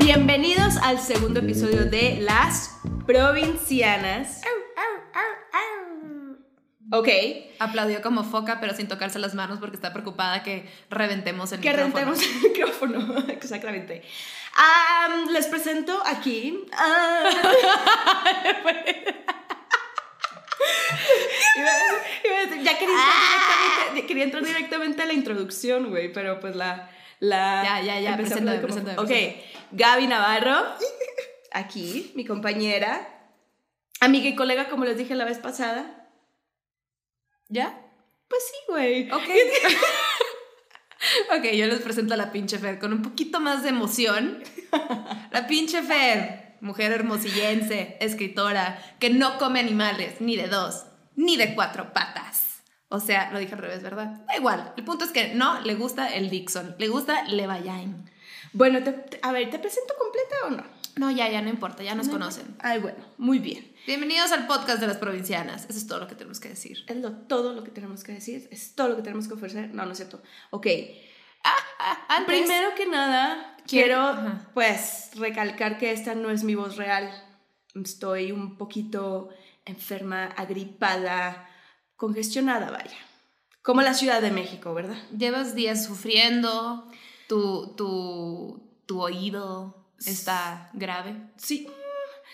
Bienvenidos al segundo episodio de Las Provincianas. Ok. Aplaudió como foca, pero sin tocarse las manos porque está preocupada que reventemos el Que micrófono. rentemos el micrófono, exactamente. Am, les presento aquí. ah, iba a- iba a decir, ya quería entrar, directamente, quería entrar directamente a la introducción, güey, pero pues la... la Ya, ya, ya, preséntame, como- preséntame, Ok, Gaby Navarro, aquí, mi compañera, amiga y colega, como les dije la vez pasada. ¿Ya? Pues sí, güey. Ok. ok, yo les presento a la pinche Fer con un poquito más de emoción. La pinche Fer, mujer hermosillense, escritora, que no come animales, ni de dos, ni de cuatro patas. O sea, lo dije al revés, ¿verdad? Da igual. El punto es que no le gusta el Dixon, le gusta Levallain. Bueno, te- te- a ver, ¿te presento completa o no? No, ya, ya no importa, ya nos conocen. Ay, bueno, muy bien. Bienvenidos al podcast de las provincianas. Eso es todo lo que tenemos que decir. Es lo, todo lo que tenemos que decir, es todo lo que tenemos que ofrecer. No, no es cierto. Ok. Ah, antes, Primero que nada, Quiero- quiero, Ajá. pues, recalcar que esta no es mi voz real. Estoy un poquito enferma, agripada, congestionada, vaya. Como la Ciudad de México, ¿verdad? llevas días sufriendo, tu, tu, tu oído está grave. Sí,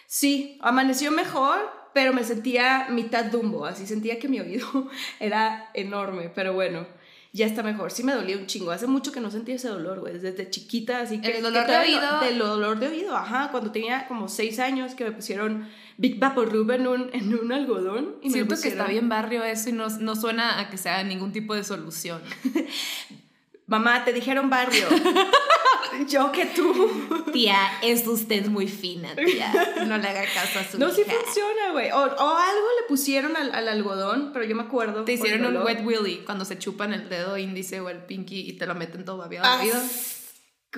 sí, amaneció mejor, pero me sentía mitad Dumbo, así sentía que mi oído era enorme, pero bueno, ya está mejor. Sí me dolía un chingo, hace mucho que no sentía ese dolor, güey, desde chiquita, así que... El dolor que de oído. Del dolor de oído, ajá, cuando tenía como seis años que me pusieron Big Vaporub en un, en un algodón. Y me Siento que está bien barrio eso y no, no suena a que sea ningún tipo de solución. Mamá, te dijeron barrio. Yo que tú. Tía, es usted muy fina, tía. No le haga caso a su No, sí hija. funciona, güey. O, o algo le pusieron al, al algodón, pero yo me acuerdo. Te hicieron un wet willy cuando se chupan el dedo índice o el pinky y te lo meten todo babeado al oído.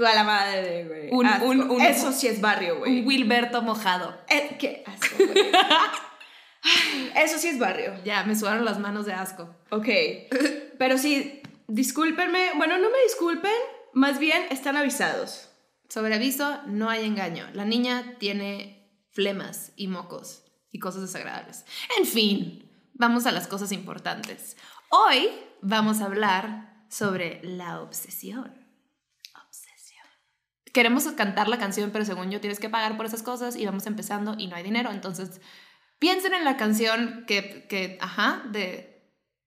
A la madre, güey. Un- Asco. un- un- Eso sí es barrio, güey. Un Wilberto mojado. Eh, qué asco, güey. Eso sí es barrio. Ya, me sudaron las manos de asco. Ok. Pero sí, discúlpenme. Bueno, no me disculpen. Más bien están avisados. Sobre aviso, no hay engaño. La niña tiene flemas y mocos y cosas desagradables. En fin, vamos a las cosas importantes. Hoy vamos a hablar sobre la obsesión. Obsesión. Queremos cantar la canción, pero según yo tienes que pagar por esas cosas y vamos empezando y no hay dinero. Entonces, piensen en la canción que, que ajá, de,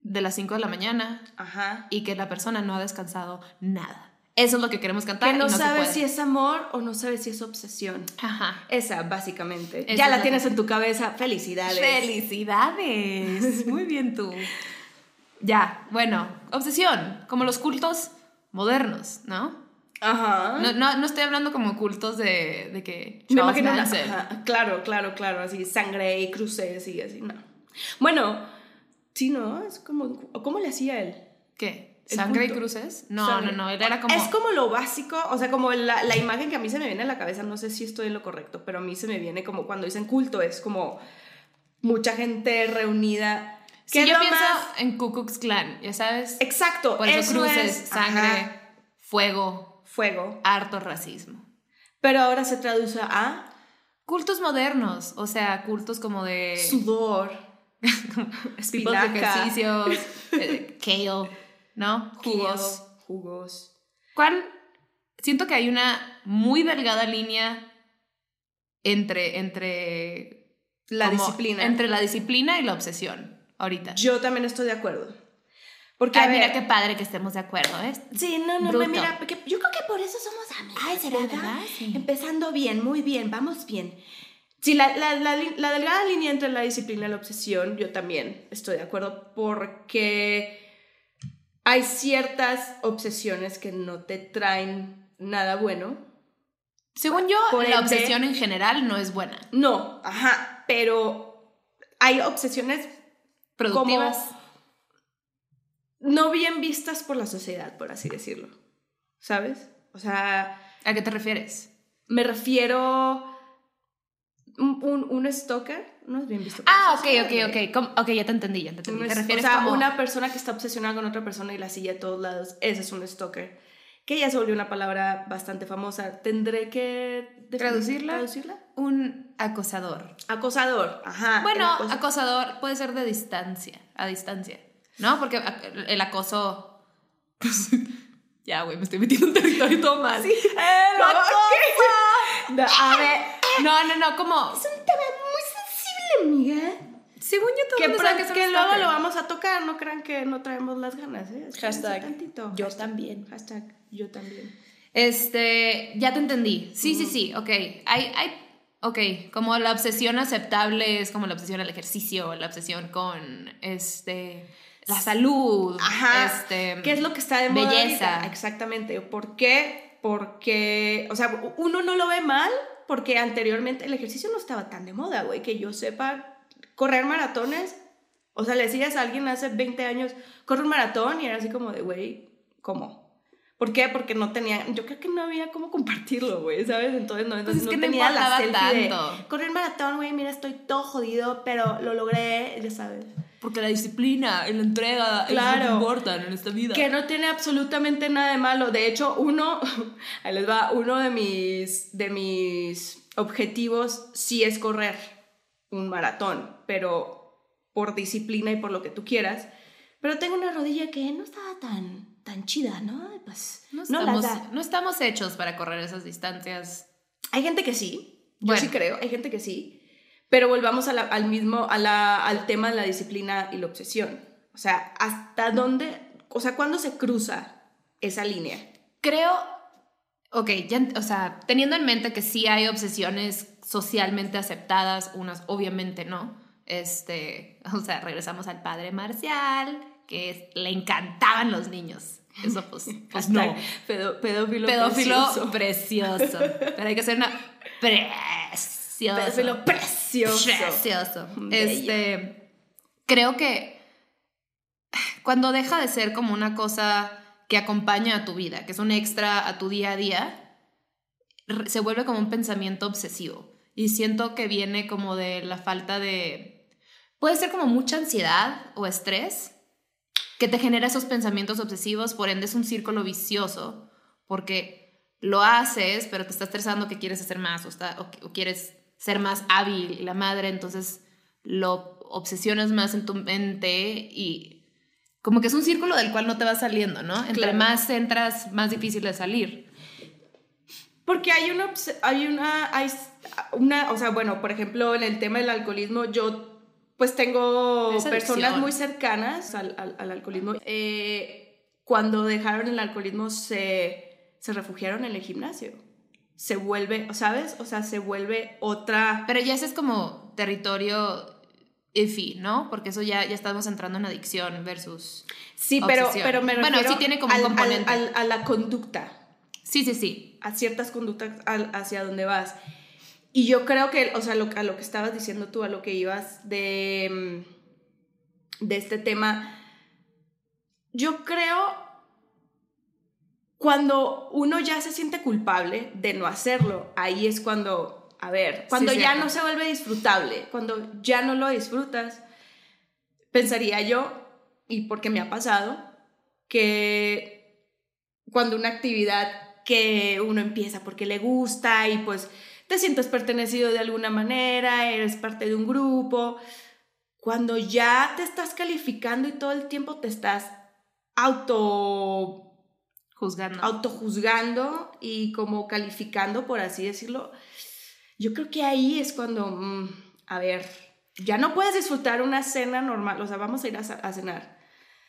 de las 5 de la mañana Ajá. y que la persona no ha descansado nada. Eso es lo que queremos cantar. Que no, no sabes si es amor o no sabes si es obsesión. Ajá. Esa, básicamente. Esa ya la la tienes que- en tu cabeza. Felicidades. Felicidades. Muy bien tú. Ya, bueno, obsesión, como los cultos modernos, ¿no? Ajá. No, no, no estoy hablando como cultos de, de que Me imagino la- ajá, claro, claro, claro, así sangre y cruces y así, no. Bueno, sí, ¿no? Es como, ¿cómo le hacía él? ¿Qué? ¿Sangre y cruces? No, Sangre. no, no, era como... Es como lo básico, o sea, como la, la imagen que a mí se me viene a la cabeza, no sé si estoy en lo correcto, pero a mí se me viene como cuando dicen culto, es como mucha gente reunida. Es yo pienso más- en Ku Klux Klan, ya sabes, Exacto, por eso, cruces, es, sangre, ajá, fuego, fuego. harto racismo. Pero ahora se traduce a Cultos modernos, o sea, cultos como de... sudor, tipos de ejercicios, eh, kale, ¿no? Jugos. jugos, jugos. ¿Cuál? Siento que hay una muy delgada línea entre, entre La como- disciplina. Entre la disciplina y la obsesión, ahorita. Yo también estoy de acuerdo. Porque, Ay, a mira ver, qué padre que estemos de acuerdo, ¿eh? Sí, no, no, Bruto. mira, porque yo creo que por eso somos amigas. Ay, ¿será verdad? Sí. Empezando bien, muy bien, vamos bien. Sí, la, la, la, la delgada línea entre la disciplina y la obsesión, yo también estoy de acuerdo, porque hay ciertas obsesiones que no te traen nada bueno. Según yo, Por la obsesión en general no es buena. No, ajá, pero hay obsesiones Productivas. como no bien vistas por la sociedad, por así decirlo. ¿Sabes? O sea, ¿A qué te refieres? me refiero un, un, un stalker, no es bien visto. Ah, ok, ok, ok. Com- Ok, ya te entendí, ya te entendí. Te es- refieres o sea, como... una persona que está obsesionada con otra persona y la sigue a todos lados, ese es un stalker. Que ya se volvió una palabra bastante famosa. ¿Tendré que ¿Traducirla? traducirla? Un acosador. Acosador, ajá. Bueno, acoso- acosador puede ser de distancia, a distancia, ¿no? Porque el acoso... ya, güey, me estoy metiendo en territorio todo mal. Sí. ¡El acoso! No, a ver, No, no, no, como... es un tema muy sensible, amiga. Según yo, todo Que, el mundo sabe que, que luego stalker. lo vamos a tocar, no crean que no traemos las ganas, ¿eh? Hashtag, tantito. yo Hashtag, también. Hashtag, yo también. Este, ya te entendí. Sí, sí, sí, ok. Hay, hay, ok, como la obsesión aceptable es como la obsesión al ejercicio, la obsesión con, este, la salud, Ajá. este, ¿Qué es lo que está de moda belleza. ahorita? Exactamente. ¿Por qué? Porque, o sea, uno no lo ve mal porque anteriormente el ejercicio no estaba tan de moda, güey, que yo sepa correr maratones. O sea, le decías a alguien hace 20 años, corre un maratón y era así como de, güey, ¿cómo? ¿Por qué? Porque no tenía, yo creo que no había cómo compartirlo, güey, ¿sabes? Entonces no, Pues es que no tenía la selfie de, tanto. correr maratón, güey, mira, estoy todo jodido, pero lo logré, ya sabes. Porque la disciplina y la entrega Claro. importan en esta vida. Que no tiene absolutamente nada de malo. De hecho, uno, ahí les va, uno de mis, de mis objetivos sí es correr un maratón, pero por disciplina y por lo que tú quieras. Pero tengo una rodilla que no estaba tan, tan chida, ¿no? Pues No no, estamos, da. no estamos hechos para correr esas distancias. Hay gente que sí, yo Bueno. sí creo, hay gente que sí. Pero volvamos a la- al mismo, a la- al tema de la disciplina y la obsesión. O sea, ¿hasta dónde, o sea, cuándo se cruza esa línea? Creo, ok, ya, o sea, teniendo en mente que sí hay obsesiones socialmente aceptadas, unas obviamente no. Este, o sea, regresamos al padre marcial, que es- le encantaban los niños. Eso pues, pues no. Pedo- pedófilo, Pedófilo precioso. precioso. Pero hay que ser una precioso. Precioso. Bello. Este, creo que cuando deja de ser como una cosa que acompaña a tu vida, que es un extra a tu día a día, se vuelve como un pensamiento obsesivo. Y siento que viene como de la falta de... Puede ser como mucha ansiedad o estrés que te genera esos pensamientos obsesivos, por ende es un círculo vicioso, porque lo haces, pero te está estresando que quieres hacer más o, está- o- o quieres ser más hábil la madre, entonces lo obsesionas más en tu mente y como que es un círculo del cual no te vas saliendo, ¿no? Entre Claro. más entras, más difícil de salir. Porque hay una, hay una, hay una, o sea, bueno, por ejemplo, en el tema del alcoholismo, yo pues tengo personas muy cercanas al, al- al alcoholismo. Eh, cuando dejaron el alcoholismo se, se refugiaron en el gimnasio. Se vuelve, ¿sabes? O sea, se vuelve otra... Pero ya ese es como territorio iffy, ¿no? Porque eso ya, ya estamos entrando en adicción versus... Sí, pero, Obsesión. pero me Bueno, sí tiene como un al- componente. al- a la conducta. Sí, sí, sí. a ciertas conductas hacia donde vas. Y yo creo que, o sea, lo, a lo que estabas diciendo tú, a lo que ibas de, mm, de este tema, yo creo cuando uno ya se siente culpable de no hacerlo, ahí es cuando, a ver, cuando Sí, ya cierto. no se vuelve disfrutable, cuando ya no lo disfrutas, pensaría yo, y porque me ha pasado, que cuando una actividad que uno empieza porque le gusta y pues te sientes pertenecido de alguna manera, eres parte de un grupo, cuando ya te estás calificando y todo el tiempo te estás auto Juzgando. autojuzgando y como calificando, por así decirlo, yo creo que ahí es cuando, mm, a ver, ya no puedes disfrutar una cena normal, o sea, vamos a ir a, cenar.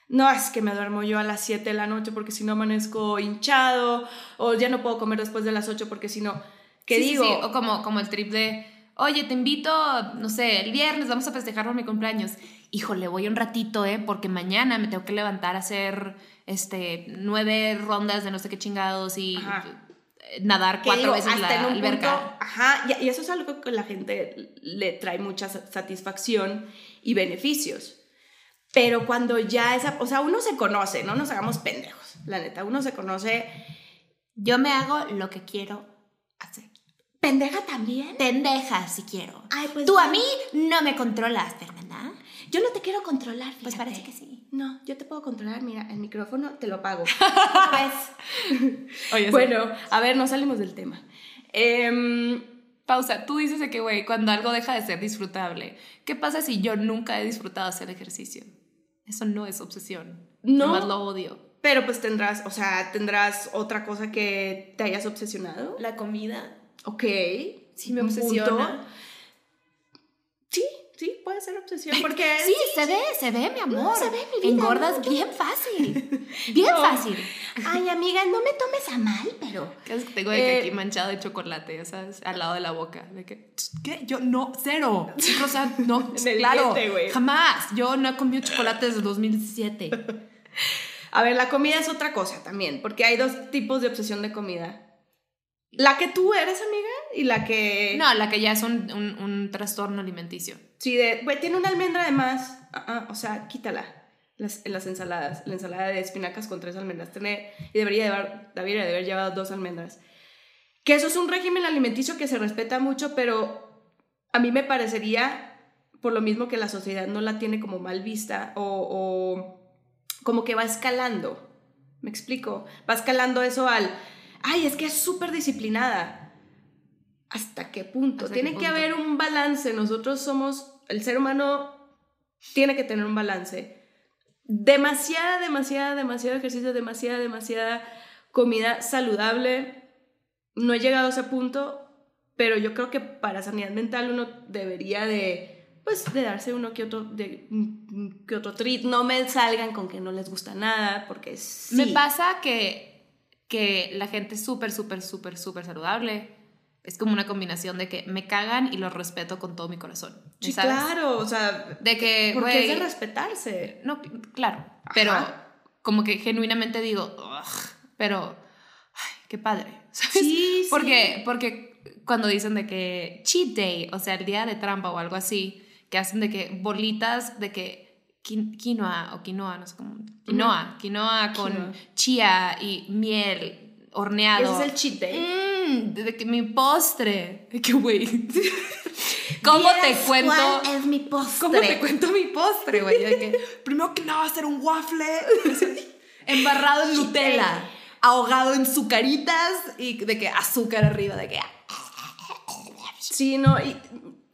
No, es que me duermo yo a las 7 de la noche porque si no amanezco hinchado, o ya no puedo comer después de las 8 porque si no, ¿qué Sí, sí, digo? sí. O como, como el trip de, oye, te invito, no sé, el viernes vamos a festejar por mi cumpleaños. Híjole, voy un ratito, ¿eh? Porque mañana me tengo que levantar a hacer este, nueve rondas de no sé qué chingados y Ajá. eh, nadar cuatro digo, veces hasta la en un alberca. punto, ajá, y, eso es algo que la gente le trae mucha sa- satisfacción y beneficios. Pero cuando ya esa, o sea, uno se conoce, no nos hagamos pendejos, la neta, uno se conoce, Yo me hago lo que quiero hacer. Pendeja también. Pendeja, si quiero. Ay, pues Tú a mí no me controlas, Fernanda. Yo no te quiero controlar, Pues fíjate. parece que sí. No, yo te puedo controlar. Mira, el micrófono te lo pago. pues. Oye, Bueno, a ver, no salimos del tema. Em, Pausa, tú dices de que, güey, cuando algo deja de ser disfrutable, ¿qué pasa si yo nunca he disfrutado hacer ejercicio? Eso no es obsesión. No. Nomás lo odio. pero pues tendrás, o sea, tendrás otra cosa que te hayas obsesionado. La comida Ok. sí me obsesiona. Sí, sí, puede ser obsesión. Porque Sí, se ve, se ve, mi amor. se ve, mi vida, Engordas ¿no? bien fácil. Bien No. fácil. Ay, amiga, no me tomes a mal, pero. Casi que tengo de que Eh, aquí manchado de chocolate, sabes, al lado de la boca. De que, ¿qué? Yo no, cero. O sea, no, claro, diente, güey. jamás. Yo no he comido chocolate desde el 2017. A ver, la comida es otra cosa también, porque hay dos tipos de obsesión de comida. La que tú eres, amiga, y la que... No, la que ya es un, un, un trastorno alimenticio. Sí, de, güey, tiene una almendra de más. Ah, ah, o sea, quítala. Las, en las ensaladas. La ensalada de espinacas con tres almendras. Tiene, y debería, llevar, debería de haber llevado dos almendras. Que eso es un régimen alimenticio que se respeta mucho, pero a mí me parecería, por lo mismo que la sociedad no la tiene como mal vista, o, o como que va escalando. ¿Me explico? Va escalando eso al, ay, es que es súper disciplinada. ¿Hasta qué punto? ¿Hasta qué tiene que haber un balance. Nosotros somos, el ser humano tiene que tener un balance. Demasiada, demasiada, demasiado ejercicio, demasiada, demasiada comida saludable. No he llegado a ese punto, pero yo creo que para sanidad mental uno debería de, pues, de darse uno que otro, de, mm, que otro treat. No me salgan con que no les gusta nada, porque sí. Me pasa que, que la gente súper, súper, súper, súper saludable es como una combinación de que me cagan y los respeto con todo mi corazón. Sí, ¿sabes? claro, o sea, De que, porque es de respetarse. No, claro. Pero como que genuinamente digo, pero ay, qué padre. ¿sabes? Sí, sí. Porque, porque cuando dicen de que cheat day, o sea, el día de trampa o algo así, que hacen de que bolitas de que quinoa o quinoa, no sé cómo, quinoa, quinoa con Quinoa. chía y miel horneado. Ese es el cheat day. Mm, de que mi postre. Que, güey. ¿Cómo te ¿Vieras cuento? cuál es mi postre? ¿Cómo te cuento mi postre, güey? De que, primero que nada va a ser un waffle embarrado en Nutella, ahogado en sucaritas y de que azúcar arriba, de que... Sí, no, y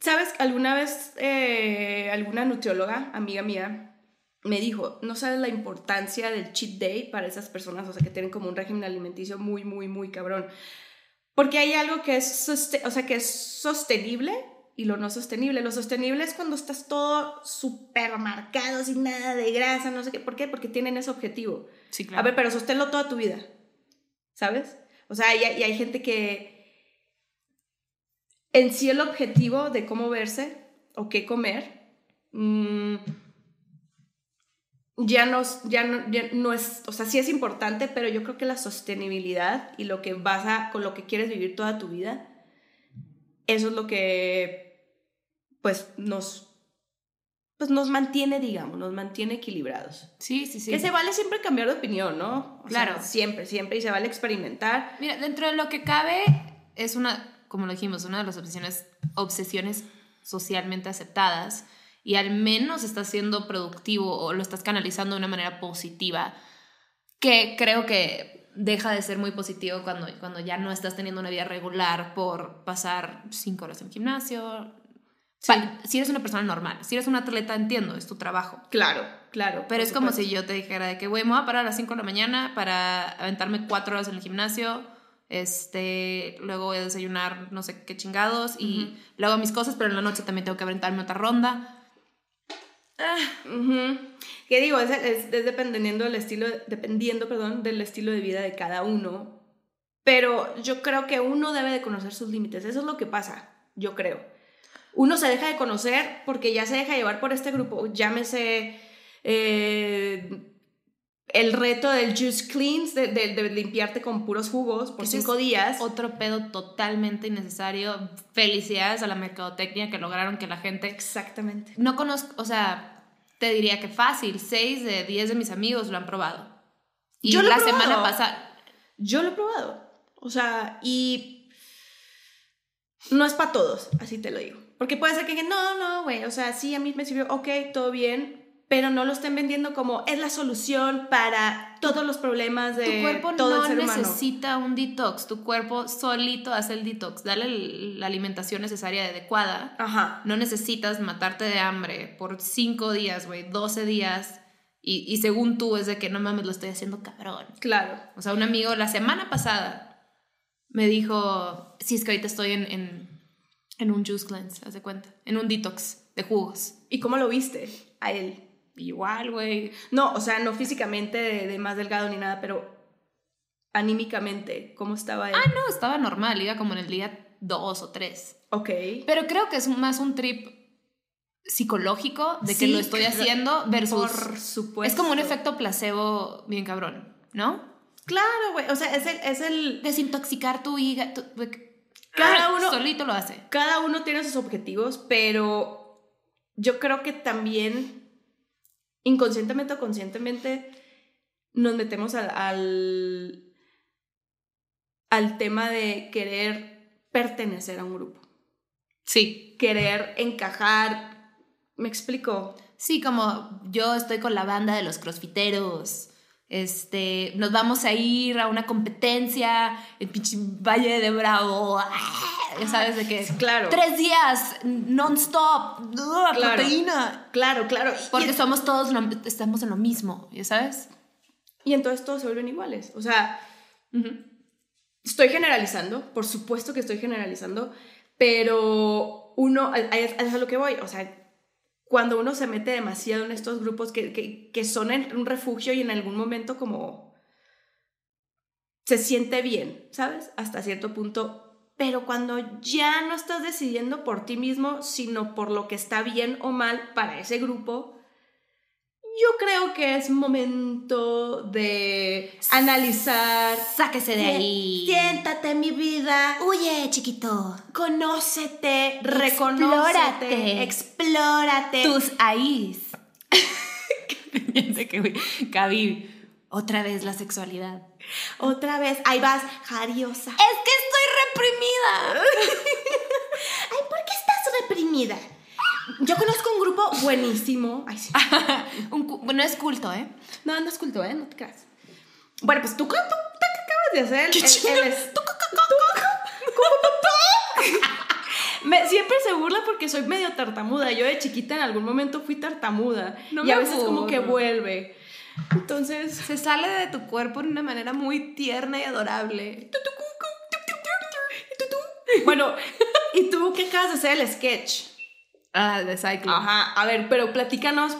sabes, alguna vez eh, alguna nutrióloga, amiga mía, me dijo, no sabes la importancia del cheat day para esas personas, o sea, que tienen como un régimen alimenticio muy, muy, muy cabrón. Porque hay algo que es, o sea, que es sostenible y lo no sostenible. Lo sostenible es cuando estás todo súper marcado, sin nada de grasa, no sé qué. ¿Por qué? Porque tienen ese objetivo. Sí, A ver, pero sosténlo toda tu vida. ¿Sabes? O sea, y, hay- y hay gente que en sí el objetivo de cómo verse o qué comer mm, ya, no, ya, no, ya no es, o sea, sí es importante, pero yo creo que la sostenibilidad y lo que vas a, con lo que quieres vivir toda tu vida, eso es lo que pues nos pues nos mantiene, digamos, nos mantiene equilibrados. Sí, sí, sí. Que se vale siempre cambiar de opinión, ¿no? O Claro. sea, siempre, siempre. Y se vale experimentar. Mira, dentro de lo que cabe, es una, como lo dijimos, una de las obsesiones, obsesiones socialmente aceptadas y al menos estás siendo productivo o lo estás canalizando de una manera positiva, que creo que deja de ser muy positivo cuando, cuando ya no estás teniendo una vida regular por pasar cinco horas en el gimnasio. Si eres una persona normal, si eres un atleta, entiendo, es tu trabajo. Claro, claro. Pero es como si yo te dijera de que, güey, me voy a parar a las 5 de la mañana para aventarme 4 horas en el gimnasio, este, luego voy a desayunar no sé qué chingados y luego mis cosas, pero en la noche también tengo que aventarme otra ronda. ¿Qué digo? Es, es- es dependiendo del estilo, dependiendo, perdón, del estilo de vida de cada uno. Pero yo creo que uno debe de conocer sus límites. Eso es lo que pasa, yo creo. Uno se deja de conocer porque ya se deja llevar por este grupo. Llámese eh, el reto del juice cleanse, de, de- de limpiarte con puros jugos por cinco días. Otro pedo totalmente innecesario. Felicidades a la mercadotecnia que lograron que la gente... Exactamente. No conozco, o sea, te diría que fácil, 6 de 10 de mis amigos lo han probado. Y Yo lo he la probado. semana pasada... Yo lo he probado. O sea, y no es para todos, así te lo digo. Porque puede ser que no, no, güey, o sea, sí, a mí me sirvió, ok, todo bien, pero no lo estén vendiendo como es la solución para todos los problemas de tu cuerpo todo no el ser humano. necesita un detox, tu cuerpo solito hace el detox, dale la alimentación necesaria y adecuada. Ajá. No necesitas matarte de hambre por 5 días, güey, 12 días. Y, y según tú es de que no mames, lo estoy haciendo cabrón. Claro. O sea, un amigo la semana pasada me dijo, sí, es que ahorita estoy en, en, en un juice cleanse, haz de cuenta, en un detox de jugos. ¿Y cómo lo viste a él? Igual, güey. No, o sea, no físicamente de, de más delgado ni nada, pero anímicamente, ¿cómo estaba él? Ah, no, estaba normal, iba como en el día 2 o 3. Ok. Pero creo que es más un trip psicológico de que Sí, lo estoy haciendo versus... Por supuesto. Es como un efecto placebo bien cabrón, ¿no? Claro, güey. O sea, es el, es el. Desintoxicar tu hígado. tu- Cada uno- Solito lo hace. Cada uno tiene sus objetivos, pero yo creo que también, inconscientemente o conscientemente, nos metemos al, al, al tema de querer pertenecer a un grupo. Sí. Querer encajar. ¿Me explico? Sí, como yo estoy con la banda de los crossfiteros. Este, nos vamos a ir a una competencia en pinche Valle de Bravo. Ya sabes de qué. Claro. Tres días non-stop. Claro. Proteína. Claro, claro. Porque y, somos todos, lo- estamos en lo mismo, ¿ya sabes? y entonces todos se vuelven iguales. O sea, estoy generalizando, por supuesto que estoy generalizando, pero uno, es es a lo que voy, o sea, cuando uno se mete demasiado en estos grupos que, que, son un refugio y en algún momento como se siente bien, ¿sabes? Hasta cierto punto, pero cuando ya no estás decidiendo por ti mismo, sino por lo que está bien o mal para ese grupo, yo creo que es momento de analizar Sáquese de ahí. Siéntate, mi vida. Huye, chiquito. Conócete, reconócete, Explórate. explórate. Tus ahís. Gaby, otra vez la sexualidad. Otra vez, ahí vas, jariosa. Es que estoy reprimida. Ay, ¿por qué estás reprimida? Yo conozco un grupo buenísimo. Ay, sí. Un no es culto, ¿eh? No, no es culto, ¿eh? No te creas. Bueno, pues tú, tú, tú ¿qué acabas de hacer? Me, siempre se burla porque soy medio tartamuda. Yo de chiquita en algún momento fui tartamuda. No y a veces como que vuelve. Entonces, Se sale de tu cuerpo de una manera muy tierna y adorable. bueno, ¿y tú qué acabas de hacer el sketch? Ah, de cycling. Ajá, a ver, pero platícanos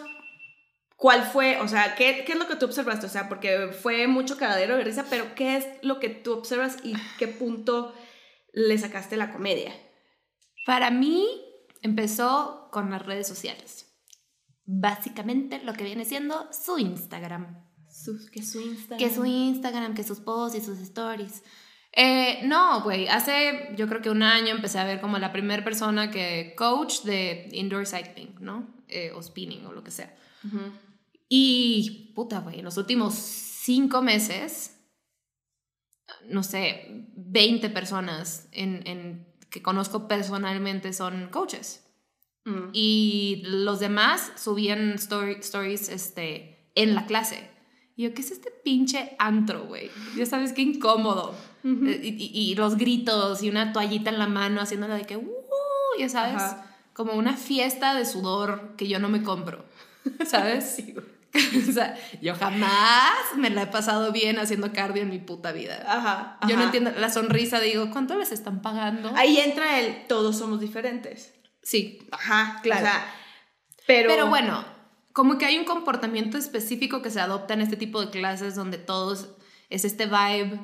cuál fue, o sea, ¿qué, qué es lo que tú observaste? O sea, porque fue mucho cagadero de risa, pero ¿qué es lo que tú observas y qué punto le sacaste la comedia? Para mí empezó con las redes sociales. Básicamente lo que viene siendo su Instagram. Que su Instagram. Que su Instagram, que sus posts y sus stories. Eh, no, güey, hace yo creo que un año empecé a ver como la primera persona que coach de indoor cycling, ¿no? Eh, o spinning o lo que sea. Y, puta, güey, en los últimos cinco meses, no sé, 20 personas en, en- que conozco personalmente son coaches. Mm. Y los demás subían story- stories este, en la clase. Y yo, ¿qué es este pinche antro, güey? Ya sabes, qué incómodo. Ujú. Eh, y, y- y los gritos y una toallita en la mano haciéndola de que, "Uh", ya sabes, Ajá. como una fiesta de sudor que yo no me compro, ¿sabes? Sí, o sea, yo jamás me la he pasado bien haciendo cardio en mi puta vida. Ajá, Yo no ajá. entiendo la sonrisa, digo, ¿cuánto les están pagando? Ahí entra el todos somos diferentes. Sí, Ajá, Claro. O sea, pero, Pero bueno, como que hay un comportamiento específico que se adopta en este tipo de clases donde todos es este vibe.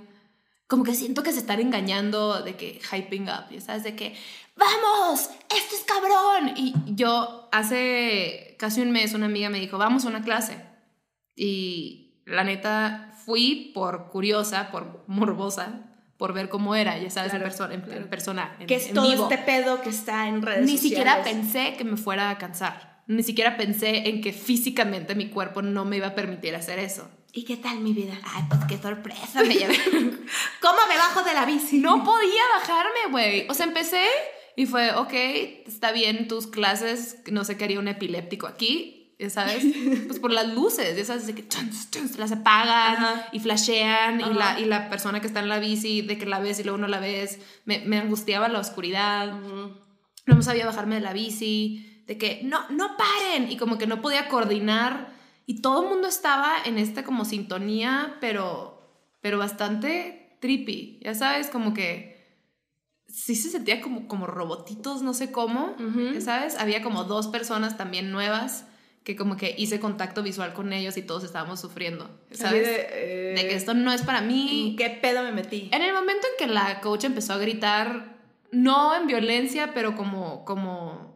Como que siento que se están engañando de que hyping up, ya sabes, de que vamos, esto es cabrón. Y yo hace casi un mes una amiga me dijo, vamos a una clase. Y la neta fui por curiosa, por morbosa, por ver cómo era, ya sabes, Claro, en, perso- en- en claro. persona. En, que es en todo vivo. este pedo que está en redes Ni sociales. siquiera pensé que me fuera a cansar. Ni siquiera pensé en que físicamente mi cuerpo no me iba a permitir hacer eso. ¿Y qué tal mi vida? Ay, pues qué sorpresa me llevé. ¿Cómo me bajo de la bici? No podía bajarme, güey. O sea, empecé y fue, ok, está bien tus clases, no sé qué haría un epiléptico aquí, ya ¿sabes? Pues por las luces, ya sabes, de que chun, chun, las apagan Ajá. y flashean y Ajá. la, y la persona que está en la bici, de que la ves y luego no la ves, me, me angustiaba la oscuridad, Ujú. no sabía bajarme de la bici, de que no, no paren y como que no podía coordinar y todo el mundo estaba en esta como sintonía, pero, pero bastante trippy, ya sabes, como que sí se sentía como, como robotitos, no sé cómo, ya sabes, había como dos personas también nuevas que como que hice contacto visual con ellos y todos estábamos sufriendo, ¿sabes? de, De, eh, que esto no es para mí, ¿En qué pedo me metí? en el momento en que la coach empezó a gritar, no en violencia, pero como, como,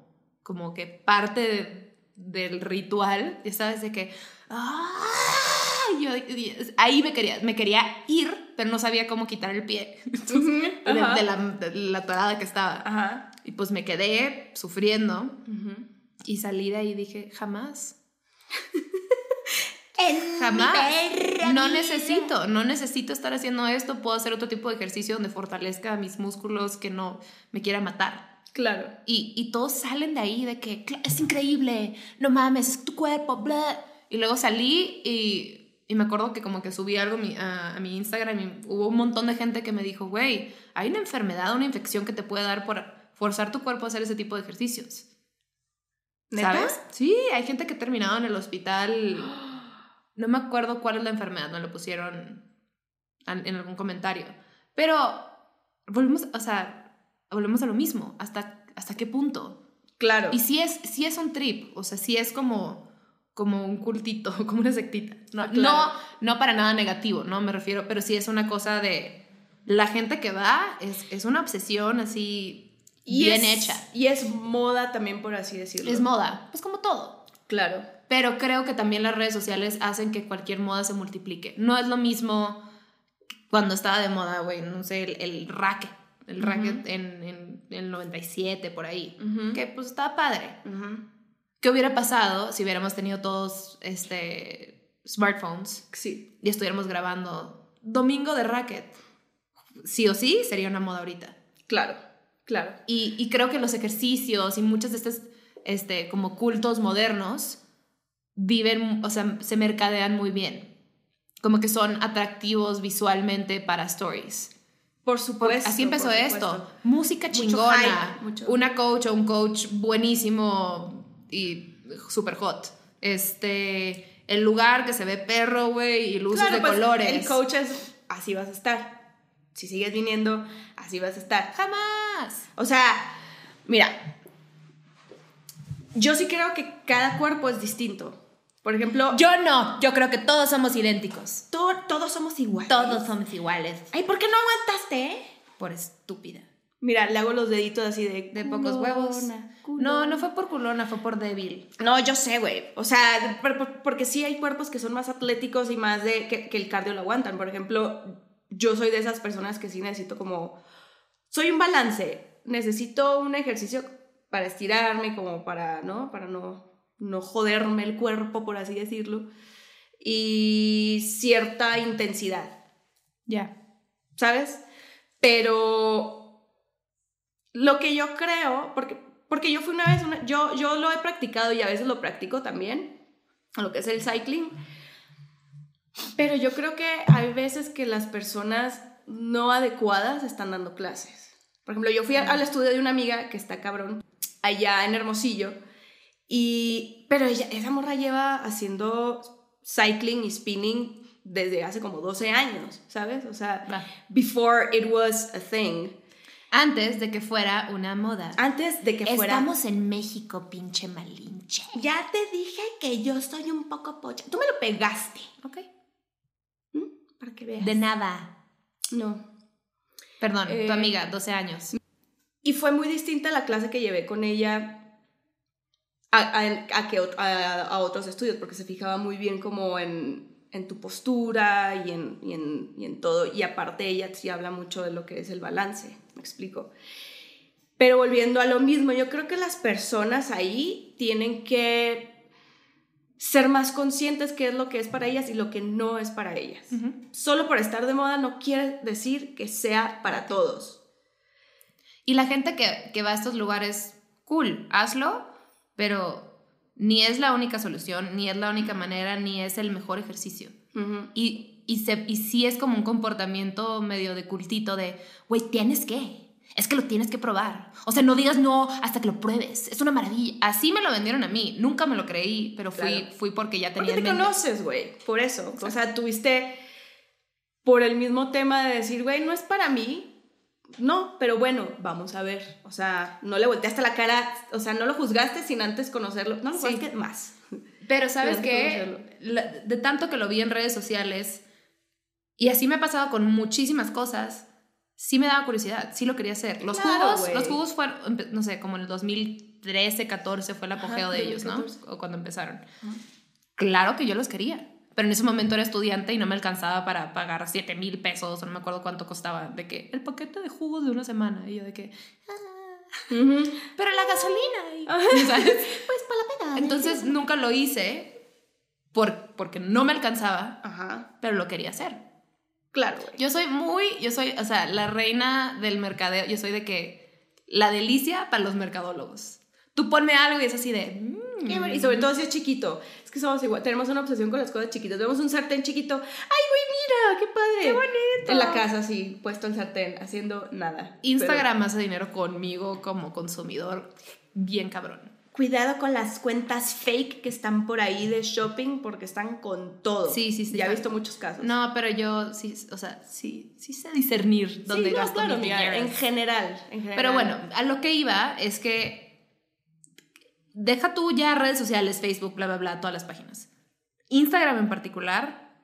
como que parte de- del ritual, ya sabes, de que... ¡ah! Yo, ahí me quería, me quería ir, pero no sabía cómo quitar el pie de, de la, de la torada que estaba. Ajá. Y pues me quedé sufriendo y salí de ahí y dije, jamás. Jamás. No necesito, no necesito estar haciendo esto. Puedo hacer otro tipo de ejercicio donde fortalezca mis músculos que no me quiera matar. Claro. Y, y todos salen de ahí de que "Cla- es increíble, no mames, es tu cuerpo, bla. Y luego salí y, y me acuerdo que como que subí algo a mi, a, a mi Instagram y hubo un montón de gente que me dijo, güey, hay una enfermedad, una infección que te puede dar por forzar tu cuerpo a hacer ese tipo de ejercicios. ¿Neta? ¿Sabes? Sí, hay gente que ha terminado en el hospital. No me acuerdo cuál es la enfermedad, no lo pusieron en algún comentario. Pero volvemos, o sea, volvemos a lo mismo. ¿Hasta, hasta qué punto? Claro. Y si es, sí es un trip, o sea, sí es como, como un cultito, como una sectita. No, Ah, claro. no, no para nada negativo, ¿no? Me refiero, pero sí es una cosa de... La gente que va es, es una obsesión así Y bien es- hecha. Y es moda también, por así decirlo. Es moda, pues como todo. Claro. Pero creo que también las redes sociales hacen que cualquier moda se multiplique. No es lo mismo cuando estaba de moda, güey, no sé, el, el racket. El racket en, en, el 97, por ahí. Que pues estaba padre. ¿Qué hubiera pasado si hubiéramos tenido todos este, smartphones Sí. y estuviéramos grabando Domingo de Racket? Sí o sí sería una moda ahorita. Claro. Claro. Y, y creo que los ejercicios y muchos de estos este, como cultos modernos viven, o sea, se mercadean muy bien. Como que son atractivos visualmente para stories. Por supuesto. así empezó por esto. Música Mucho chingona. hype, Una coach o un coach buenísimo y super hot. Este, el lugar que se ve perro, güey, y luces Claro, de pues, colores. El coach es así vas a estar. Si sigues viniendo, así vas a estar. Jamás. O sea, mira, yo sí creo que cada cuerpo es distinto. Por ejemplo, Yo no. Yo creo que todos somos idénticos. to- todos somos iguales. Todos somos iguales. Ay, ¿por qué no aguantaste? eh? Por estúpida. Mira, le hago los deditos así de... De pocos huevos. culona, No, no fue por culona, fue por débil. No, yo sé, güey. O sea, por- por- porque sí hay cuerpos que son más atléticos y más de que, que el cardio lo aguantan. Por ejemplo, yo soy de esas personas que sí necesito como... Soy un balance. Necesito un ejercicio para estirarme, como para, ¿no? Para no, no joderme el cuerpo, por así decirlo. Y cierta intensidad. Ya. ¿sabes? Pero lo que yo creo, porque, porque yo fui una vez, una- yo, yo lo he practicado y a veces lo practico también, lo que es el cycling, pero yo creo que hay veces que las personas no adecuadas están dando clases. Por ejemplo, yo fui al estudio de una amiga que está cabrón, allá en Hermosillo, y, pero ella, esa morra lleva haciendo cycling y spinning desde hace como 12 años, ¿sabes? O sea, before it was a thing. Antes de que fuera una moda. Antes de que fuera... Estamos en México, pinche malinche. Ya te dije que yo soy un poco pocha. Tú me lo pegaste. Ok. ¿m? Para que veas. De nada. No. Perdón, Eh, tu amiga, 12 años. Y fue muy distinta la clase que llevé con ella a, a- a que ot- a- a otros estudios, porque se fijaba muy bien como en, en tu postura y en, y, en, y en todo. Y aparte ella sí habla mucho de lo que es el balance, me explico. Pero volviendo a lo mismo, yo creo que las personas ahí tienen que ser más conscientes qué es lo que es para ellas y lo que no es para ellas. Solo por estar de moda no quiere decir que sea para todos. Y la gente que, que va a estos lugares, cool, hazlo, pero ni es la única solución, ni es la única manera, ni es el mejor ejercicio. y, y, se, y sí es como un comportamiento medio de cultito de, güey, tienes que es que lo tienes que probar. O sea, no digas no hasta que lo pruebes. Es una maravilla. Así me lo vendieron a mí. Nunca me lo creí, pero fui, fui porque ya tenía. Porque te conoces, güey. Por eso. O sea, tuviste por el mismo tema de decir, güey, no es para mí. No, pero bueno, vamos a ver. O sea, no le volteaste la cara. O sea, no lo juzgaste sin antes conocerlo. No lo juzgaste más. Pero sabes que de tanto que lo vi en redes sociales, y así me ha pasado con muchísimas cosas sí me daba curiosidad, sí lo quería hacer. Los jugos, los jugos fueron, no sé, como en el 2013, 14 fue el apogeo de ellos, ¿no? O cuando empezaron. Claro que yo los quería, pero en ese momento era estudiante y no me alcanzaba para pagar 7 mil pesos, no me acuerdo cuánto costaba, de que el paquete de jugos de una semana, y yo de que... Ah, pero la gasolina, pues para la pena. Entonces nunca lo hice por, porque no me alcanzaba, pero lo quería hacer. Claro, Yo soy muy, yo soy, o sea, la reina del mercadeo. Yo soy de que la delicia para los mercadólogos. Tú ponme algo y es así de. Mm". y sobre todo si es chiquito. Es que somos igual. Tenemos una obsesión con las cosas chiquitas. Vemos un sartén chiquito. ¡Ay, güey, mira! ¡Qué padre! ¡Qué bonito! En la casa, así, puesto el sartén, haciendo nada. Instagram hace dinero conmigo como consumidor. Bien cabrón cuidado con las cuentas fake que están por ahí de shopping porque están con todo. Sí, sí, sí. Ya he visto muchos casos. No, pero yo sí, o sea, sí, sí sé discernir dónde gasto mi dinero. En general, en general. Pero bueno, a lo que iba es que deja tú ya redes sociales, Facebook, bla, bla, bla, todas las páginas. Instagram en particular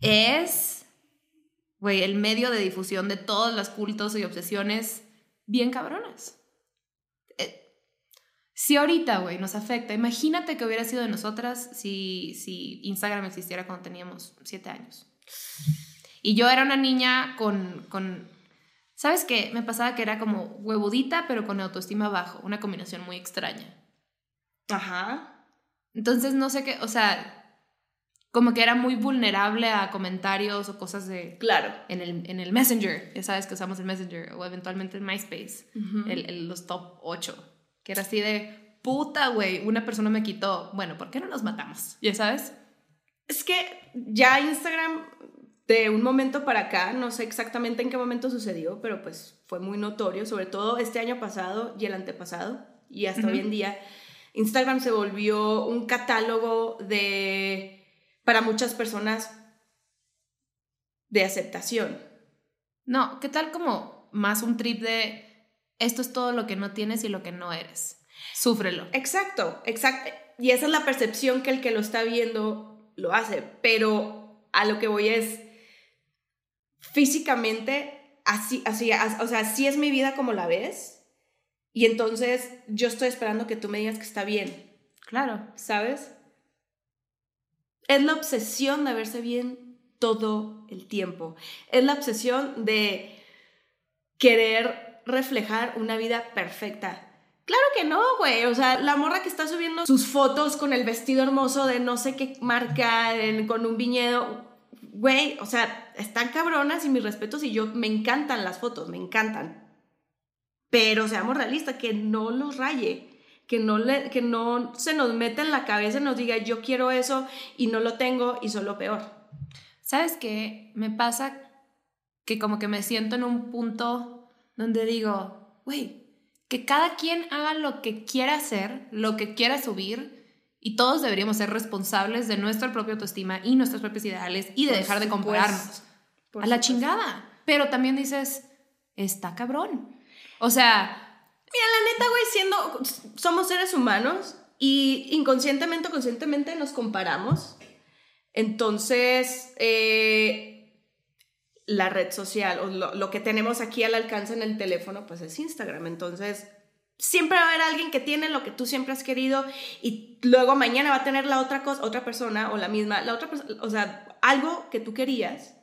es, güey, el medio de difusión de todos los cultos y obsesiones bien cabronas. Si ahorita, güey, nos afecta, imagínate que hubiera sido de nosotras si, si Instagram existiera cuando teníamos siete años. Y yo era una niña con, con, ¿sabes qué? Me pasaba que era como huevudita, pero con autoestima bajo, una combinación muy extraña. Ajá. Entonces, no sé qué, o sea, como que era muy vulnerable a comentarios o cosas de... Claro. En el, en el Messenger, ya sabes que usamos el Messenger, o eventualmente el MySpace, el, los top 8 que era así de, puta, güey, una persona me quitó. Bueno, ¿por qué no nos matamos? ¿Ya sabes? Es que ya Instagram, de un momento para acá, no sé exactamente en qué momento sucedió, pero pues fue muy notorio, sobre todo este año pasado y el antepasado, y hasta hoy en día. Instagram se volvió un catálogo de, para muchas personas, de aceptación. No, ¿qué tal como más un trip de esto es todo lo que no tienes y lo que no eres. Súfrelo. Exacto, exacto. Y esa es la percepción que el que lo está viendo lo hace. Pero a lo que voy es, físicamente, así, así, o sea, así es mi vida como la ves. Y entonces yo estoy esperando que tú me digas que está bien. Claro. ¿Sabes? Es la obsesión de verse bien todo el tiempo. Es la obsesión de querer reflejar una vida perfecta. Claro que no, güey. O sea, la morra que está subiendo sus fotos con el vestido hermoso de no sé qué marca, con un viñedo, güey, o sea, están cabronas y mis respetos y yo me encantan las fotos, me encantan. Pero seamos realistas, que no los raye, que no, le, que no se nos meta en la cabeza y nos diga yo quiero eso y no lo tengo y solo peor. ¿Sabes qué? Me pasa que como que me siento en un punto donde digo, güey, que cada quien haga lo que quiera hacer, lo que quiera subir, y todos deberíamos ser responsables de nuestra propia autoestima y nuestros propios ideales y de dejar de compararnos. a la chingada. Pero también dices, está cabrón. O sea... Mira, la neta, güey, siendo... Somos seres humanos y inconscientemente o conscientemente nos comparamos. Entonces, eh, la red social o lo, que tenemos aquí al alcance en el teléfono, pues es Instagram. Entonces, siempre va a haber alguien que tiene lo que tú siempre has querido y luego mañana va a tener la otra cosa, otra persona o la misma, la otra o sea, algo que tú querías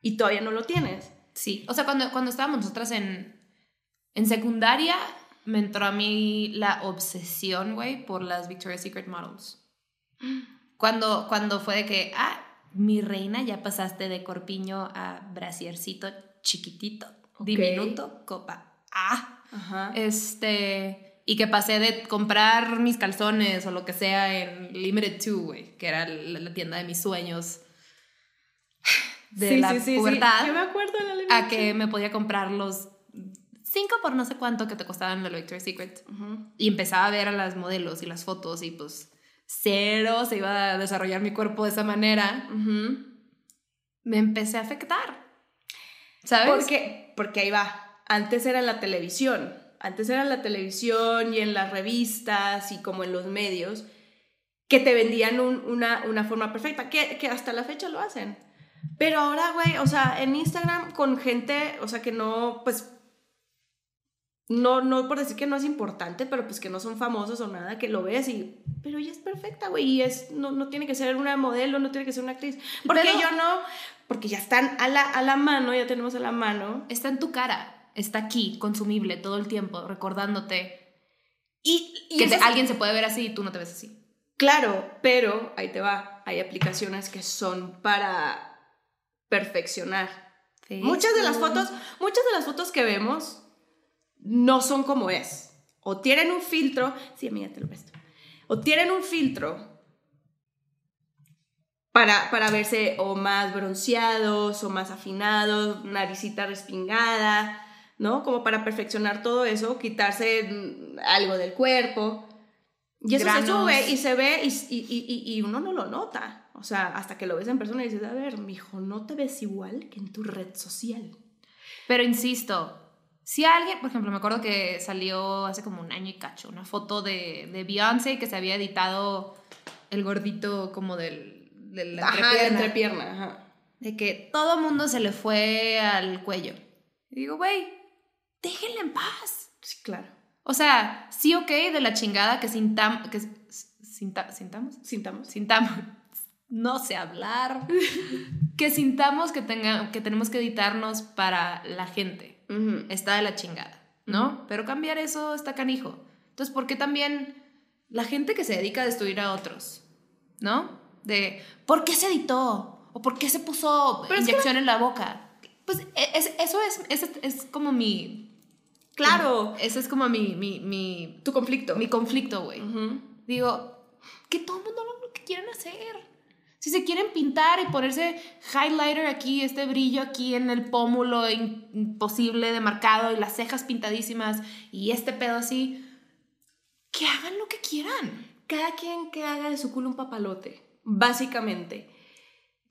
y todavía no lo tienes. Sí, o sea, cuando, cuando estábamos nosotras en, en secundaria, me entró a mí la obsesión, güey, por las Victoria's Secret models. Cuando, cuando fue de que, ah, mi reina, ya pasaste de corpiño a brasiercito chiquitito, diminuto, copa. Ah, Ajá. este, y que pasé de comprar mis calzones o lo que sea en Limited 2, güey, que era la, la tienda de mis sueños de Sí, la sí, sí, pubertad, Yo me acuerdo de la a Limited que me podía comprar los cinco por no sé cuánto que te costaban la Victoria's Secret. Ujú. Y empezaba a ver a las modelos y las fotos y pues cero se iba a desarrollar mi cuerpo de esa manera. Ujú. Me empecé a afectar. ¿Sabes? Porque, porque ahí va. Antes era la televisión. Antes era la televisión y en las revistas y como en los medios que te vendían un- una, una forma perfecta, que, que hasta la fecha lo hacen. Pero ahora, güey, o sea, en Instagram con gente, o sea, que no, pues, no, no por decir que no es importante, pero pues que no son famosos o nada, que lo ves y, pero ella es perfecta, güey, y es, no, no tiene que ser una modelo, no tiene que ser una actriz. Porque Pero- yo no, porque ya están a la, a la mano, ya tenemos a la mano. Está en tu cara, está aquí, consumible todo el tiempo, recordándote Y, y que te- alguien se puede ver así y tú no te ves así. Claro, pero ahí te va, hay aplicaciones que son para perfeccionar. Muchas de las fotos, muchas de las fotos que vemos no son como es. O tienen un filtro, sí, amiga, te lo presto. O tienen un filtro para, para verse o más bronceados o más afinados, naricita respingada, ¿no? Como para perfeccionar todo eso, quitarse mm, algo del cuerpo. Y eso Granos. se sube y se ve y, y, y- y uno no lo nota. O sea, hasta que lo ves en persona y dices, a ver, mijo, no te ves igual que en tu red social. Pero insisto, si alguien, por ejemplo, me acuerdo que salió hace como un año y cacho una foto de, de Beyoncé que se había editado el gordito como del, de la Ajá, entrepierna. entrepierna, ajá. de que todo mundo se le fue al cuello. Y digo, güey, déjenla en paz. Sí, claro. O sea, sí, ok, de la chingada que sintamos, que sinta- sintamos, Sintamos. sintamos, no sé hablar, que sintamos que, tenga, que tenemos que editarnos para la gente. Está de la chingada, ¿no? Pero cambiar eso está canijo. Entonces, ¿por qué también la gente que se dedica a destruir a otros, ¿no? De, ¿por qué se editó? ¿O por qué se puso Pero es que inyección en la boca? Pues e- es- eso es, es, es como mi... Claro. Ese es como mi, mi, mi, Tu conflicto. mi conflicto, güey. Digo, que todo el mundo lo que quieran hacer. Si se quieren pintar y ponerse highlighter aquí, este brillo aquí en el pómulo imposible de marcado y las cejas pintadísimas y este pedo así, que hagan lo que quieran. Cada quien que haga de su culo un papalote, básicamente.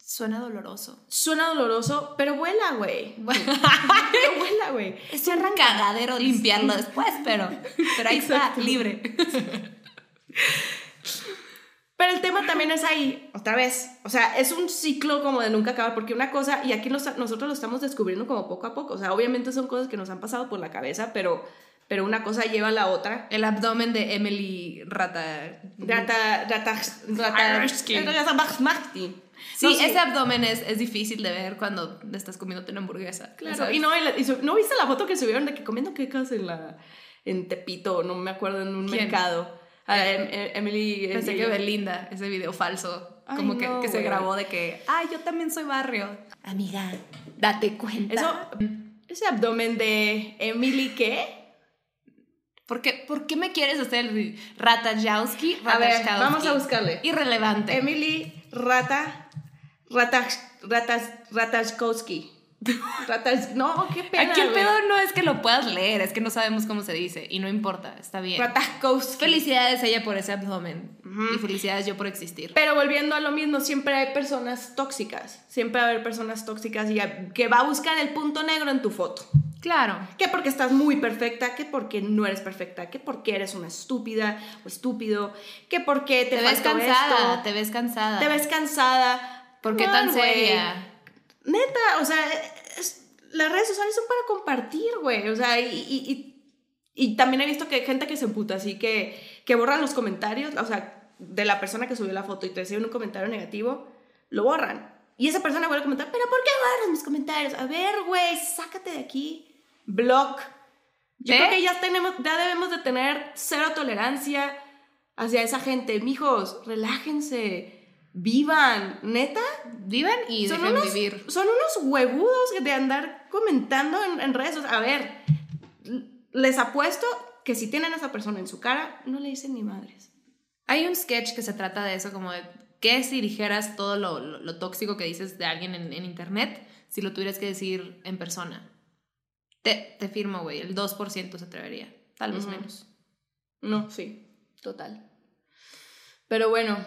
Suena doloroso. Suena doloroso, pero vuela, güey. pero vuela, güey. Es un cagadero limpiarlo después, pero, pero ahí Exacto. está, libre. Pero el tema también es ahí, otra vez. O sea, es un ciclo como de nunca acabar, porque una cosa, y aquí nos- nosotros lo estamos descubriendo como poco a poco. O sea, obviamente son cosas que nos han pasado por la cabeza, pero, pero una cosa lleva a la otra. El abdomen de Emily Rata. Rata, rata, rata, rata, Maxti. Sí, No, sí. ese abdomen es, es difícil de ver cuando estás comiéndote una hamburguesa. Claro, ¿sabes? y no, y su- ¿no viste la foto que subieron de que comiendo quecas en la en Tepito, no me acuerdo, en un ¿Quién? mercado? Ah, em- em- Emily. Pensé Emily- que Belinda, ese video falso, Ay, como que, no, que se grabó de que, ay, yo también soy barrio. Amiga, date cuenta. Eso, ese abdomen de Emily, ¿qué? ¿Por qué, ¿Por qué me quieres hacer el Ratajkowski? A ver, vamos a buscarle. Irrelevante. Emily Rata. Ratas. Ratas. Ratajkowski. Ratas. No, qué pena. Aquí el pedo no es que lo puedas leer, es que no sabemos cómo se dice y no importa, está bien. Ratajkowski. Felicidades ella por ese abdomen Ujú. y felicidades yo por existir. Pero volviendo a lo mismo, siempre hay personas tóxicas. Siempre va a haber personas tóxicas y que va a buscar el punto negro en tu foto. Claro. Que porque estás muy perfecta, que porque no eres perfecta, que porque eres una estúpida o estúpido, que porque te, Te, ves cansada, esto, te ves cansada. te ves cansada. ¿Por qué No, tan seria? Neta, o sea, es- las redes sociales son para compartir, güey. O sea, y, y- y- y también he visto que hay gente que se emputa así, que, que borran los comentarios, o sea, de la persona que subió la foto y te reciben un comentario negativo, lo borran. Y esa persona vuelve a comentar, pero ¿por qué borras mis comentarios? A ver, güey, sácate de aquí. Block. Yo creo que ya, tenemos, ya debemos de tener cero tolerancia hacia esa gente. Mijos, relájense, vivan, neta. Vivan y son dejen unos, vivir. Son unos huevudos de andar comentando en, en redes. A ver, les apuesto que si tienen a esa persona en su cara, no le dicen ni madres. Hay un sketch que se trata de eso, como de qué si dijeras todo lo, lo, lo tóxico que dices de alguien en, en, internet si lo tuvieras que decir en persona. Te, te firmo, güey, el 2% se atrevería, tal vez menos. No, sí, total. Pero bueno,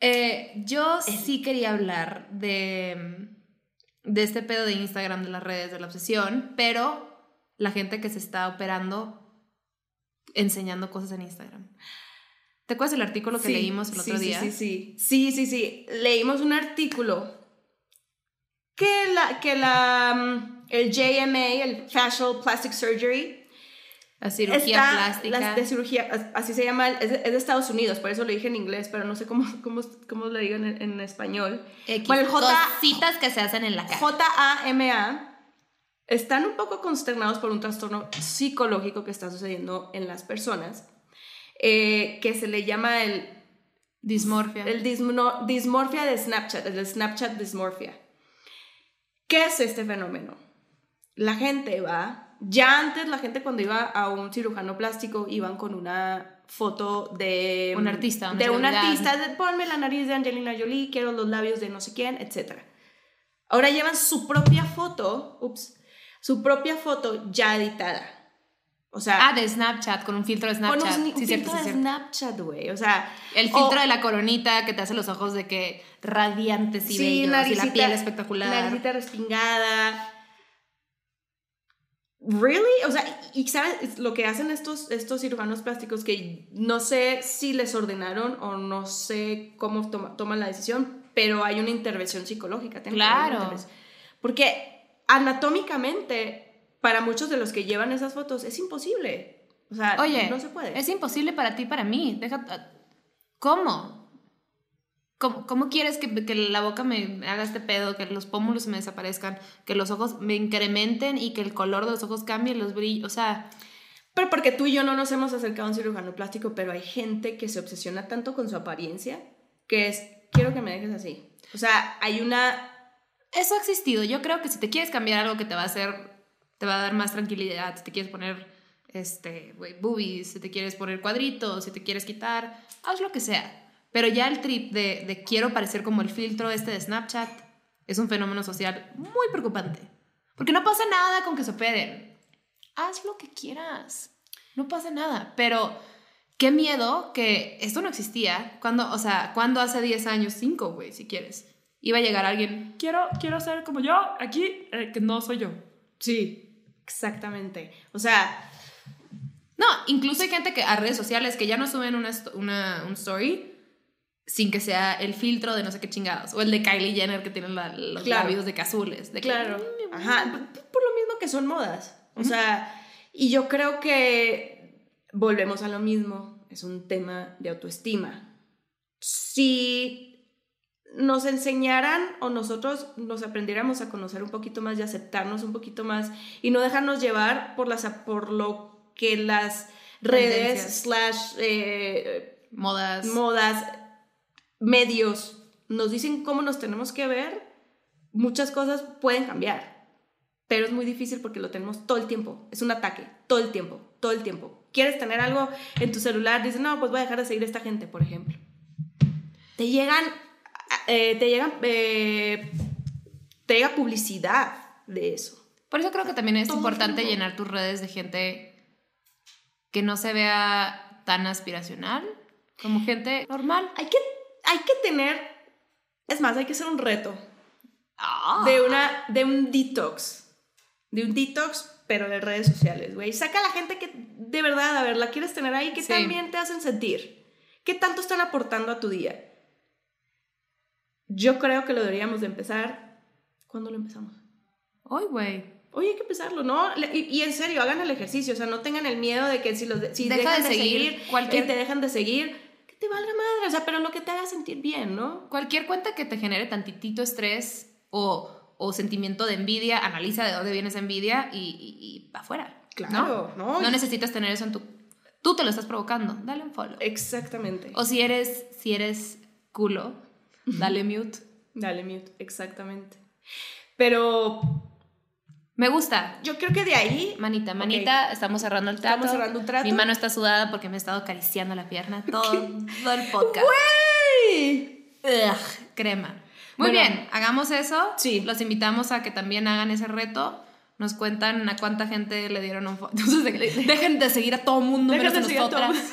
Eh, yo sí quería hablar de, de este pedo de Instagram, de las redes, de la obsesión, pero la gente que se está operando enseñando cosas en Instagram. ¿Te acuerdas del artículo que Sí, leímos el sí, otro sí, día? Sí, sí, sí, sí, sí. Leímos un artículo que la, que la, mm, el JMA, el Facial Plastic Surgery, La cirugía está- plástica. las de cirugía, as- así se llama, es de, es de Estados Unidos, por eso lo dije en inglés, pero no sé cómo, cómo, cómo lo digo en, en español. X, Bueno, J- cositas que se hacen en la cara. JAMA están un poco consternados por un trastorno psicológico que está sucediendo en las personas, eh, que se le llama el, Dismorfia. el dismo- dismorfia de Snapchat, el Snapchat dismorfia. ¿Qué es este fenómeno? La gente va, ya antes la gente cuando iba a un cirujano plástico iban con una foto de Un artista, de un artista, de, ponme la nariz de Angelina Jolie, quiero los labios de no sé quién, etc. Ahora llevan su propia foto, ups, su propia foto ya editada. O sea, Ah, de Snapchat, con un filtro de con Snapchat. un, sí, un cierto, filtro sí, de cierto. Snapchat, güey. O sea, El o- filtro de la coronita que te hace los ojos de que radiantes y bellos y la piel espectacular. Naricita respingada. ¿Really? O sea, y sabes lo que hacen estos, estos cirujanos plásticos que no sé si les ordenaron o no sé cómo toma- toman la decisión, pero hay una intervención psicológica. Claro. Porque anatómicamente, para muchos de los que llevan esas fotos, es imposible. O sea, Oye, no se puede. es imposible para ti y para mí. Deja, ¿Cómo? ¿Cómo, cómo quieres que, que la boca me haga este pedo, que los pómulos me desaparezcan, que los ojos me incrementen y que el color de los ojos cambie, los brillos? O sea, Pero porque tú y yo no nos hemos acercado a un cirujano plástico, pero hay gente que se obsesiona tanto con su apariencia que es, quiero que me dejes así. O sea, hay una... eso ha existido. Yo creo que si te quieres cambiar algo que te va a hacer, te va a dar más tranquilidad, si te quieres poner, este, güey, boobies, si te quieres poner cuadritos, si te quieres quitar, haz lo que sea. Pero ya el trip de, de quiero parecer como el filtro este de Snapchat es un fenómeno social muy preocupante. Porque no pasa nada con que se operen. Haz lo que quieras. No pasa nada. Pero qué miedo que esto no existía. Cuando, o sea, cuando hace 10 años, 5, güey, si quieres, iba a llegar alguien, quiero, quiero ser como yo, aquí, eh, que no soy yo. Sí, exactamente. O sea, No, incluso hay gente que a redes sociales que ya no suben una, una un story sin que sea el filtro de no sé qué chingados. O el de Kylie Jenner que tiene la- los Claro. labios de que azules. De claro. "Mm, Ajá, por lo mismo que son modas. O sea, y yo creo que volvemos a lo mismo. Es un tema de autoestima. Si nos enseñaran o nosotros nos aprendiéramos a conocer un poquito más y aceptarnos un poquito más y no dejarnos llevar por, las, por lo que las redes slash eh, Modas. modas, medios nos dicen cómo nos tenemos que ver, muchas cosas pueden cambiar. Pero es muy difícil porque lo tenemos todo el tiempo. Es un ataque, todo el tiempo, todo el tiempo. Quieres tener algo en tu celular, dices, no, pues voy a dejar de seguir a esta gente, por ejemplo. Te llegan, eh, te llegan, eh, te llega publicidad de eso. Por eso creo que también es Todo importante llenar tus redes de gente que no se vea tan aspiracional, como gente normal. Hay que, hay que tener, es más, hay que hacer un reto. Ah. de una de un detox de un detox pero de redes sociales güey saca a la gente que de verdad a ver la quieres tener ahí que Sí. también te hacen sentir qué tanto están aportando a tu día yo creo que lo deberíamos de empezar ¿cuándo lo empezamos? Ay, güey. Oye, hay que empezarlo, ¿no? Y, y en serio, hagan el ejercicio, o sea, no tengan el miedo de que si los de- si Deja dejan de de seguir seguir, cualquier- y te dejan de seguir, te valga madre, o sea, pero lo que te haga sentir bien, ¿no? Cualquier cuenta que te genere tantitito estrés o, o sentimiento de envidia, analiza de dónde viene esa envidia y, y, para afuera. Claro, ¿no? ¿no? necesitas tener eso en tu... Tú te lo estás provocando, dale un follow. Exactamente. O si eres, si eres culo, dale mute. Dale mute, exactamente. Pero Me gusta. yo creo que de ahí... Manita, manita, estamos cerrando el trato. Estamos cerrando un trato. Mi mano está sudada porque me he estado acariciando la pierna todo, todo el podcast. ¡Güey! Ugh, crema. Muy Bueno. bien, hagamos eso. Sí. Los invitamos a que también hagan ese reto. Nos cuentan a cuánta gente le dieron un Entonces, de- dejen de seguir a todo mundo Dejen menos a de a nosotras.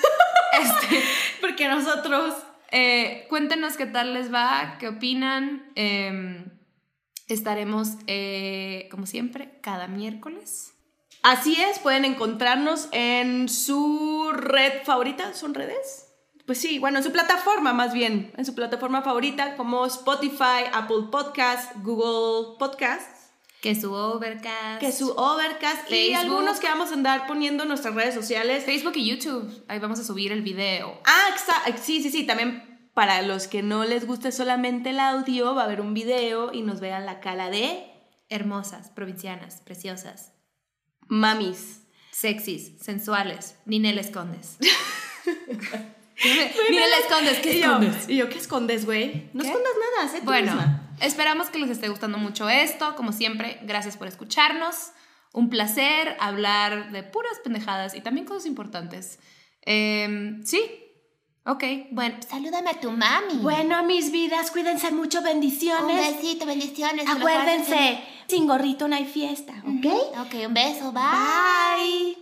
Este, Porque nosotros... eh, cuéntenos qué tal les va, qué opinan. Eh, estaremos, eh, como siempre, cada miércoles. Así es, pueden encontrarnos en su red favorita. ¿Son redes? Pues sí, bueno, en su plataforma más bien, en su plataforma favorita como Spotify, Apple Podcasts, Google Podcasts, Que su Overcast. que su Overcast y algunos que vamos a andar poniendo en nuestras redes sociales. Facebook y YouTube. Ahí vamos a subir el video. Ah, sí, sí, sí, también para los que no les guste solamente el audio, va a haber un video y nos vean la cara de Hermosas, provincianas, preciosas, mamis. sexys, sensuales. Ni le escondes. Ni le escondes, ¿qué escondes? y yo, ¿qué escondes, güey? No escondas nada, sé tú Bueno, misma. esperamos que les esté gustando mucho esto. Como siempre, gracias por escucharnos. Un placer hablar de puras pendejadas y también cosas importantes. Em, sí, Ok, bueno. Salúdame a tu mami. Bueno, mis vidas, cuídense mucho, bendiciones. Un besito, bendiciones. Acuérdense, sin gorrito no hay fiesta, ¿ok? Ok, un beso, bye.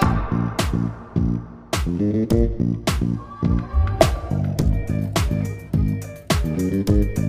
Bye.